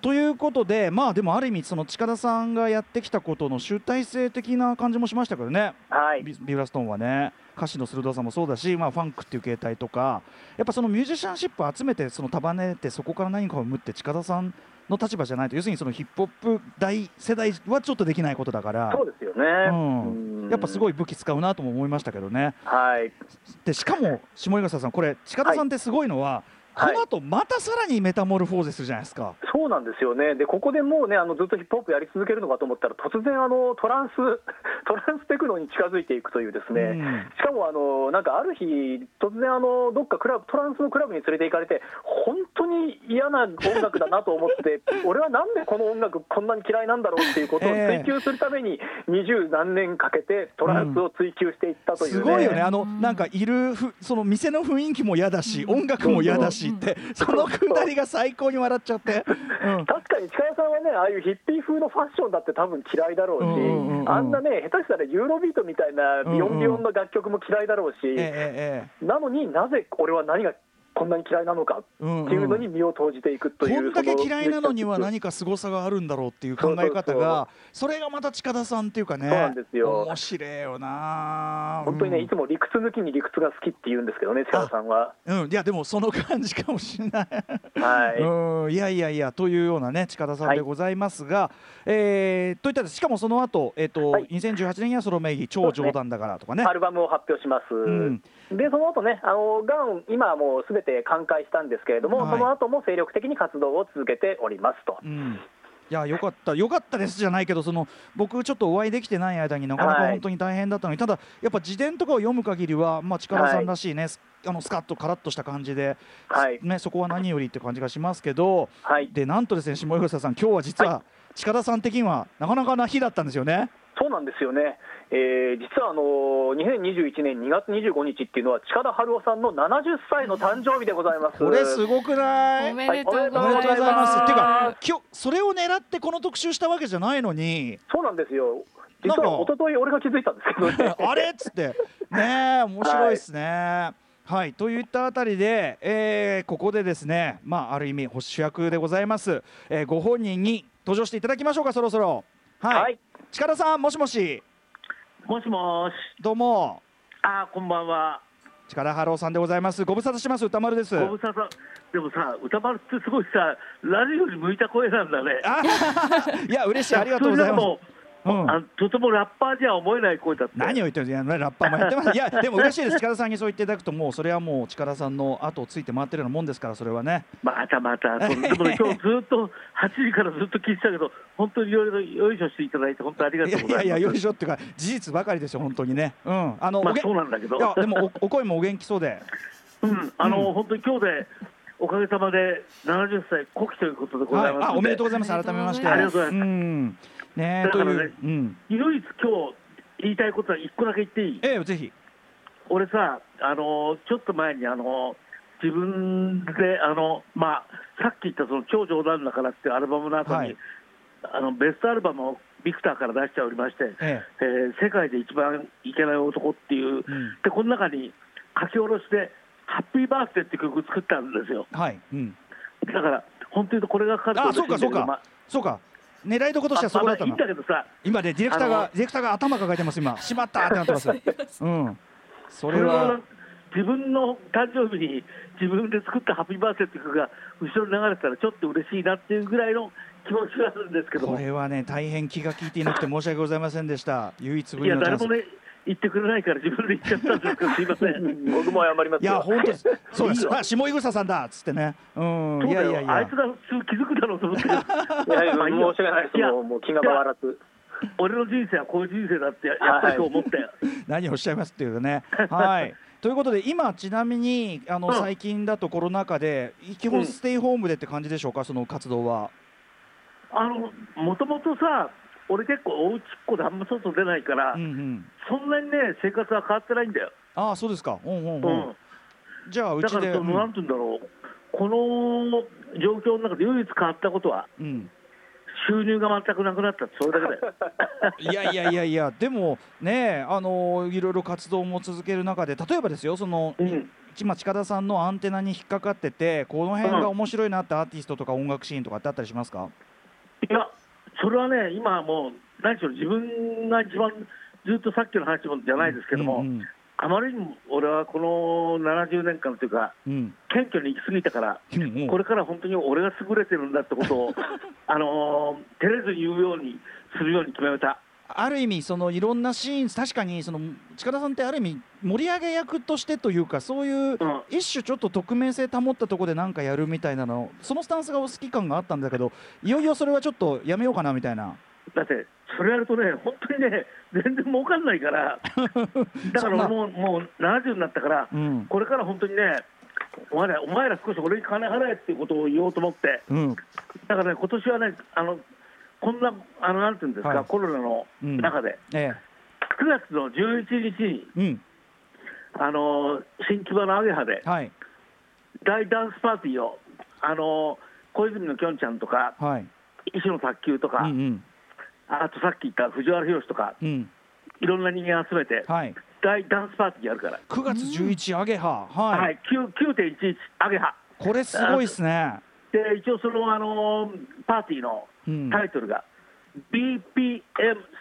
ということでまあでもある意味その近田さんがやってきたことの集大成的な感じもしましたけどね、はい、ビブラストーンはね。歌詞の鋭さもそうだし、まあ、ファンクっていう形態とか。やっぱそのミュージシャンシップを集めてその束ねてそこから何かを生むって近田さんの立場じゃないと要するにそのヒップホップ大世代はちょっとできないことだから。そうですよね、うん、やっぱすごい武器使うなとも思いましたけどね。はい、でしかも下井笠さんこれ近田さんってすごいのは、はいこの後またさらにメタモルフォーゼするじゃないですか。そうなんですよね、でここでもうね、あのずっとヒップホップやり続けるのかと思ったら、突然あのトランス、トランステクノに近づいていくという、ですね、うん、しかもあのなんかある日、突然あの、どっかクラブ、トランスのクラブに連れて行かれて、本当に嫌な音楽だなと思って、俺はなんでこの音楽、こんなに嫌いなんだろうっていうことを追求するために、二十何年かけてトランスを追求していったという、ね。うん、すごいよね、あのなんかいるふ、その店の雰囲気も嫌だし、音楽も嫌だしって、そのくだりが最高に笑っちゃって、うん、確かに近谷さんはねああいうヒッピー風のファッションだって多分嫌いだろうし、うんうんうん、あんなね下手したらユーロビートみたいなビヨンビヨンの楽曲も嫌いだろうし、うん。うんええ、なのになぜ俺は何がこんなに嫌いなのかっていうのに身を投じていくという、うんうん、こんだけ嫌いなのには何か凄さがあるんだろうっていう考え方がそれがまた近田さんっていうかねそうなんですよ。面白いよな。本当にね、いつも理屈抜きに理屈が好きって言うんですけどね近田さんは。うん。いやでもその感じかもしれない。はい、うん。いやいやいやというようなね近田さんでございますが、はい、えー、といったしかもその後えっ、ー、と、はい、2018年にはソロ名義超冗談だからとかね、ね、アルバムを発表します、うん、でその後ねあのがん今はもうすべて寛解したんですけれども、はい、その後も精力的に活動を続けておりますと。うんいやよかったよかったですじゃないけどその僕ちょっとお会いできてない間になかなか本当に大変だったのに、はい、ただやっぱ自伝とかを読む限りはまあ力さんらしいね、はい、あのスカッとカラッとした感じで、はい、ねそこは何よりって感じがしますけど、はい、でなんとですね下吉さん今日は実は、力さん的にはなかなかな日だったんですよね。そうなんですよね。えー、実はあの2021年2月25日っていうのは近田春夫さんの70歳の誕生日でございます。これすごくない？おめでとうございます。っていうか今日それを狙ってこの特集したわけじゃないのに。そうなんですよ。実は一昨日俺が気づいたんですけどね。あれっつってね面白いですね。はいはい、といったあたりで、えー、ここでですね、まあ、ある意味主役でございます、えー、ご本人に登場していただきましょうかそろそろはい、はい、力さんもしもしもしもし。どうも。あ、こんばんは。近田春夫さんでございます。ご無沙汰します。宇多丸です。ご無沙汰。でもさ、宇多丸ってすごいさ、ラジオに向いた声なんだね。いや、嬉しい、ありがとうございます。うん、あとてもラッパーじゃ思えない声だった何を言ってるんですか。ラッパーもやってます。いやでも嬉しいです。力さんにそう言っていただくともうそれはもう近田さんの後をついて回ってるようなもんですからそれはね。またまたでも、ね、今日ずっと8時からずっと聞いてたけど本当にいろいろよいしょしていただいて本当ありがとうございます。いやいやよいしょっていうか事実ばかりですよ本当にね。うん。あの、まあ、そうなんだけど。いやでもおお声もお元気そうで。うん。あの、うん、本当に今日でおかげさまで70歳古希ということでございます、はい、あおめでとうございます。改めまして。ありがとうございます、うんねだからね、うん、唯一今日言いたいことは一個だけ言っていい？ええぜひ。俺さあのちょっと前にあの自分であのまあさっき言ったその超冗談だからっていうアルバムの後に、はい、あのベストアルバムをビクターから出しておりまして、ええ。えー、世界で一番いけない男っていう、うん、でこの中に書き下ろしで「ハッピーバースデー」って曲作ったんですよ。はい、うん、だから本当にこれがかかるとそうかそうか、ま、そうか狙いどころとしてはそこだったの。今でディレクターがディレクターが頭抱えてます今。しまったってなってます。うん。それは自分の誕生日に自分で作ったハッピーバースデーって曲が後ろに流れてたらちょっと嬉しいなっていうぐらいの気持ちがあるんですけどこれはね大変気が利いていなくて申し訳ございませんでした。唯一無二の。いや誰もね言ってくれないから自分で言っちゃったんですけど すいません。僕も謝りますいや本当そうです。あ下井草さんだっつってね。うん。いやいやいや。あいつが普通気づくだろうと思って。いやいや申し訳ないです。もうもう気が回らず。俺の人生はこういう人生だってやっぱりそう思ったよ、何をおっしゃいますっていうね。はい。ということで今ちなみにあの、最近だとコロナ禍で基本ステイホームでって感じでしょうか、その活動は。あのもともとさ俺結構おうちっ子であんま外出ないから、うんうん、そんなにね生活は変わってないんだよ。ああそうですか。うんうんう。ん、うん、じゃあうちでだからその、なんて言うんだろう。この状況の中で唯一変わったことは、うん、収入が全くなくなったそれだけだよ。いやいやいやいやでもねあのいろいろ活動も続ける中で例えばですよその、うん、今近田さんのアンテナに引っかかっててこの辺が面白いなってアーティストとか音楽シーンとかってあったりしますか？いやそれはね、今もう、何しろ自分が一番ずっとさっきの話じゃないですけども、うんうん、あまりにも俺はこの70年間というか、うん、謙虚に行き過ぎたから、うんうん、これから本当に俺が優れてるんだってことを、あのー、照れずに言うようにするように決めた。ある意味そのいろんなシーン確かにその近田さんってある意味盛り上げ役としてというかそういう一種ちょっと匿名性保ったところで何かやるみたいなのそのスタンスがお好き感があったんだけどいよいよそれはちょっとやめようかなみたいな。だってそれやるとね本当にね全然儲かんないから。だからもうもう70になったから、うん、これから本当にねお前らお前ら少し俺に金払えっていうことを言おうと思って、うん、だからね今年はねあのこんな、あのなんていうんですか、はい、コロナの中で、うんええ、9月の11日に、うん、あの新木場のアゲハで、はい、大ダンスパーティーを、あの小泉のきょんちゃんとか、はい、石野卓球とか、うんうん、あとさっき言った藤原宏とか、うん、いろんな人間集めて、はい、大ダンスパーティーやるから。9月11アゲハ、はい、はい、9.11アゲハ。これすごいですね。で一応そのあのパーティーのタイトルが、BPM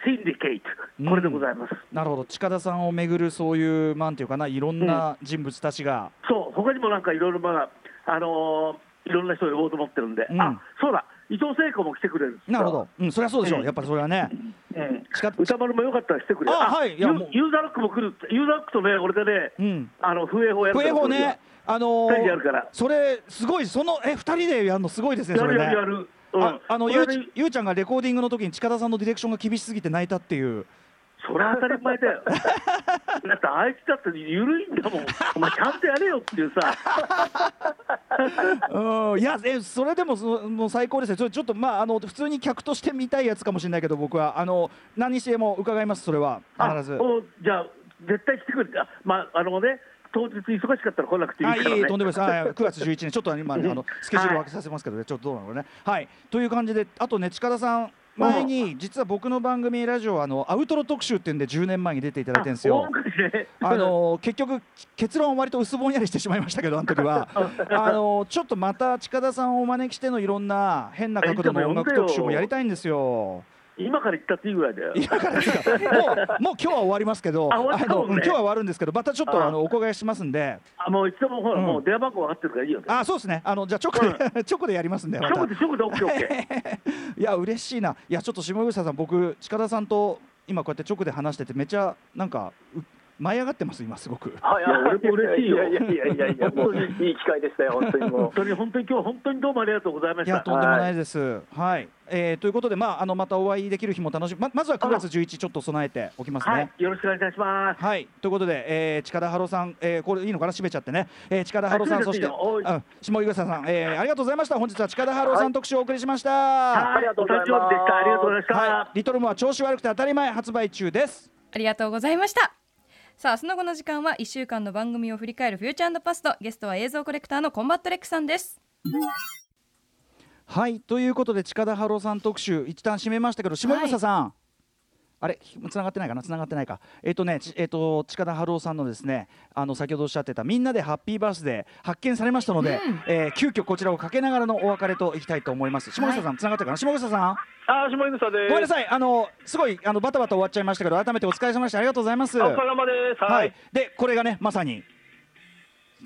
シンディケイト、これでございます、うん、なるほど、近田さんをめぐるそういう、なんていうかな、いろんな人物たちが、うん、そう、他にもなんかいろいろ、まああのー、いろんな人を呼ぼうと思ってるんで、うん、あそうだ、伊藤聖子も来てくれるなるほど、うん、そりゃそうでしょう、やっぱりそれはね。うん、歌丸もよかったらしてくれ。あ、はい、いやユーザーロックも来る、ユーザーロックとね、俺でね、うん、あの風営法やる風営法ね、あのー、それすごい、そのえ二人でやるのすごいですね、それね。やるやるああのゆうゆうちゃんがレコーディングの時に近田さんのディレクションが厳しすぎて泣いたっていう。それは当たり前だよ。だってあいつだって緩いんだもん。お前ちゃんとやれよっていうさ。うんいやえそれでもそもう最高ですね。それちょっとまああの普通に客として見たいやつかもしれないけど僕はあの何にしても伺いますそれは必ず。じゃあ絶対来てくれ。あまああのね。当日忙しかったら来なくていいから、ね、いいとんでもないです。9月11日ちょっと今、ね、あのスケジュール分けさせますけどね、ちょっとどうなのね。はい。という感じであとね近田さん前に実は僕の番組ラジオあのアウトロ特集っていうんで10年前に出ていただいてるんですよ。あの結局結論は割と薄ぼんやりしてしまいましたけどあの時は。あのちょっとまた近田さんをお招きしてのいろんな変な角度の音楽特集もやりたいんですよ。今から行ったっていいぐらいだよ。今からですか？もう もう今日は終わりますけど、あ、ね、の今日は終わるんですけど、またちょっとあのお伺いしますんで。あ、もういつでもほら、うん、もう電話番号分かってるからいいよ、ね。あ、そうですね。あのじゃあ直で、うん、直でやりますんで。直で直でオッケーオッケー。いや嬉しいな。いやちょっと下口さん僕近田さんと今こうやって直で話しててめっちゃなんか舞い上がってます今すごく。はい、俺も嬉しいよ。いやいやいやいやいや、もういい機会でしたよ 本当にもう。本当に本当に今日本当にどうもありがとうございました。いやとんでもないです。はい、はい、えー、ということでまああのまたお会いできる日も楽しみ。ままずは9月11日ちょっと備えておきますね。はい、よろしくお願いいたします。はいということで、えー、近田春夫さん、えー、これいいのかな？締めちゃってね。えー、近田春夫さんそしてあ下井草さん、えー、ありがとうございました。本日は近田春夫さん特集をお送りしました。はい、ありがとうございました。ありがとうございました。はい、リトルモア調子悪くて当たり前発売中です。ありがとうございました。さあその後の時間は1週間の番組を振り返るフューチャーパスト。ゲストは映像コレクターのコンバットレックさんです。はい。ということで近田春さん特集一旦締めましたけど下村さん、はいあれつながってないかな？つながってないか。えっ、ー、とねえっ、ー、と近田春夫さんのですねあの先ほどおっしゃってたみんなでハッピーバースデー発見されましたので、うん、えー、急遽こちらをかけながらのお別れといきたいと思います。下草さんつながってるかな？下草さん。あ下草でごめんなさい。あのすごいあのバタバタ終わっちゃいましたけど改めてお疲れ様でした。ありがとうございます。お疲れ様です。はい、でこれがねまさに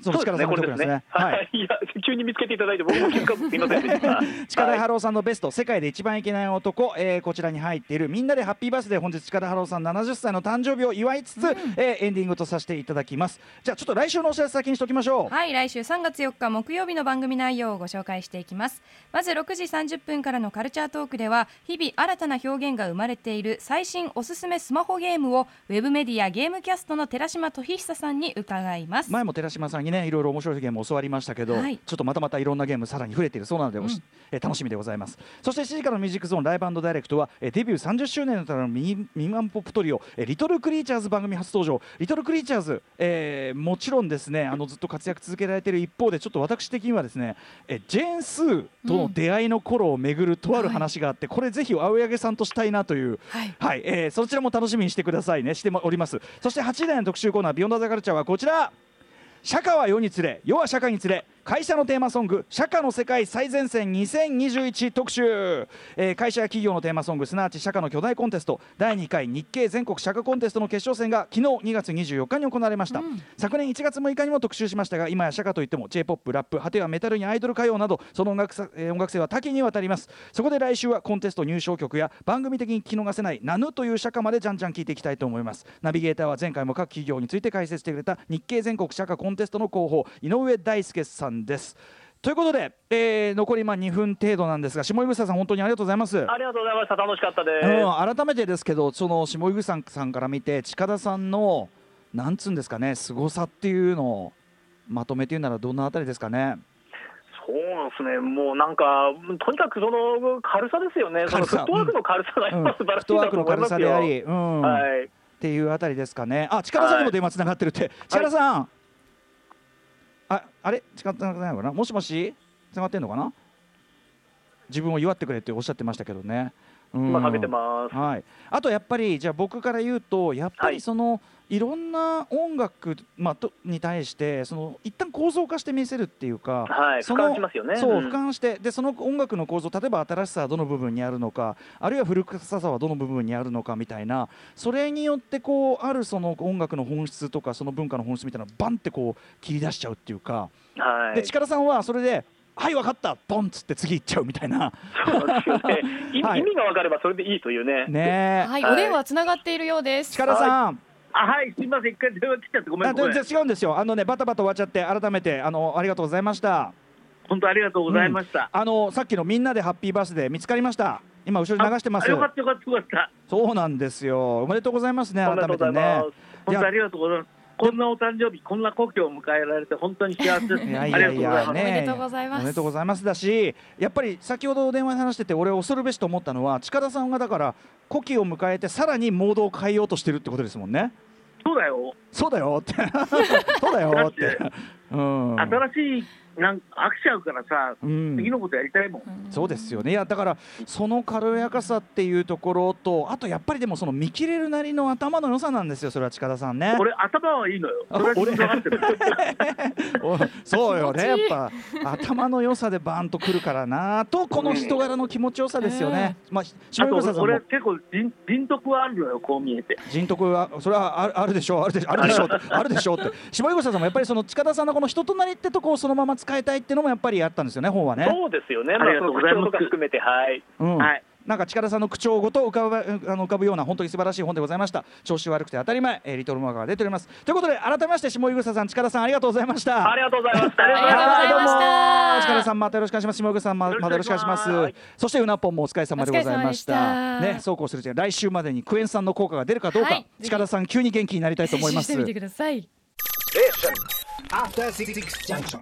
そう力さんの曲ですね。はい。いや急に見つけていただいて僕も気づかずすみませんでした。近田春夫さんのベスト世界で一番いけない男、えー、こちらに入っているみんなでハッピーバースデー本日近田春夫さん70歳の誕生日を祝いつつ、うん、えー、エンディングとさせていただきます。じゃあちょっと来週のお知らせ先にしておきましょう。はい来週3月4日木曜日の番組内容をご紹介していきます。まず6時30分からのカルチャートークでは日々新たな表現が生まれている最新おすすめスマホゲームをウェブメディアゲームキャストの寺島俊久さんに伺います。前も寺島さんにねいろいろ面白いゲーム教わりましたけど、はい、ちょっとまたまたいろんなゲームさらに増えているそうなので、うん、え楽しみでございます。そして7時からのミュージックゾーンライブダイレクトはえデビュー30周年のためのミニミニマンポップトリオえリトルクリーチャーズ番組初登場。リトルクリーチャーズ、えー、もちろんですねあのずっと活躍続けられている一方でちょっと私的にはですねえジェーン・スーとの出会いの頃をめぐるとある話があって、うん、これぜひ青柳さんとしたいなという、はい、はい、えー、そちらも楽しみにしてくださいね。しております。そして8時台の特集コーナービヨンドザカルチャーはこちら釈迦は世につれ世は釈迦につれ。会社のテーマソング社会の世界最前線2021特集、えー、会社や企業のテーマソングすなわち社会の巨大コンテスト。第2回日経全国社会コンテストの決勝戦が昨日2月24日に行われました、うん、昨年1月6日にも特集しましたが今や社会といっても j p o p ラップ果てはメタルにアイドル歌謡などその音楽,、えー、音楽性は多岐にわたります。そこで来週はコンテスト入賞曲や番組的に聞き逃せないナヌという社会までじゃんじゃん聞いていきたいと思います。ナビゲーターは前回も各企業について解説してくれた日経全国社会コンテストの広報井上大輔さんです。ということで、えー、残りまあ2分程度なんですが下井草さん本当にありがとうございます。ありがとうございました。楽しかったです、うん、改めてですけどその下井草さんから見て近田さんのなんつうんですかね凄さっていうのをまとめて言うならどんなあたりですかね？そうですね、もうなんか、とにかくその軽さですよね、そのフットワークの軽さが今、素晴らしいなと思いますよ、フットワークの軽さであり、うん、はい、っていうあたりですかね、あ力さんにも電話つながってるって、はい、力さん、はいああれ？違ってないのかな？もしもし？つながってんのかな？自分を祝ってくれっておっしゃってましたけどね。今かけてます、はい、あとやっぱりじゃあ僕から言うとやっぱりその、はい、いろんな音楽、まあ、とに対してその一旦構造化して見せるっていうか、はい、その、ね、そう俯瞰してでその音楽の構造例えば新しさはどの部分にあるのかあるいは古臭さはどの部分にあるのかみたいなそれによってこうあるその音楽の本質とかその文化の本質みたいなのをバンってこう切り出しちゃうっていうか、はい、で力さんはそれではい分かったポンっつって次行っちゃうみたいな。そうですよね、はい、意味が分かればそれでいいというね。ねはい、お電話つながっているようです。力さん、あはいすみません。一回電話切っちゃってごめんなさい違うんですよ。あのねバタバタ終わっちゃって改めてあのありがとうございました。本当ありがとうございました、うん、あのさっきのみんなでハッピーバースデー見つかりました？今後ろに流してます。よかったよかったよかった。そうなんですよ。おめでとうございますね改めてね。本当ありがとうございますこんなお誕生日、こんな故郷を迎えられて、本当に幸せです。いやいやいや、ね、おめでとうございます。おめでとうございますだし、やっぱり先ほど電話で話してて、俺恐るべしと思ったのは、近田さんがだから古希を迎えて、さらにモードを変えようとしてるってことですもんね。そうだよ。そうだよって。そうだよって。うん、新しいなん飽きちゃうからさ、うん、次のことやりたいもん、そうですよね。いやだからその軽やかさっていうところとあとやっぱりでもその見切れるなりの頭の良さなんですよそれは近田さんね。俺頭はいいのよ。俺。そうよね。やっぱ頭の良さでバーンとくるからなとこの人柄の気持ちよさですよね、まあ下横さん俺結構人人徳はあるのよこう見えて。人徳はそれはあるあるでしょうあるであるでしょうあるでしょうって。下横さんもやっぱりその近田さんのこの人となりってとこをそのまま使いたいっていうのもやっぱりあったんですよね本はね。そうですよね、まあ、その口調とか含めてはい、うん、はい。なんか力さんの口調ごと浮かぶあの浮かぶような本当に素晴らしい本でございました。調子悪くて当たり前、えー、リトルマーが出ております。ということで改めまして下井草さん力さんありがとうございました。ありがとうございました。ありがとうございました。力さんまたよろしくお願いします。下井さんままたよろしくお願いします。そしてうなぽんもお疲れ様でございました。ねそうこうするうちに来週までにクエン酸の効果が出るかどうか、はい、力さん急に元気になりたいと思います。してみてください。After 66 junction.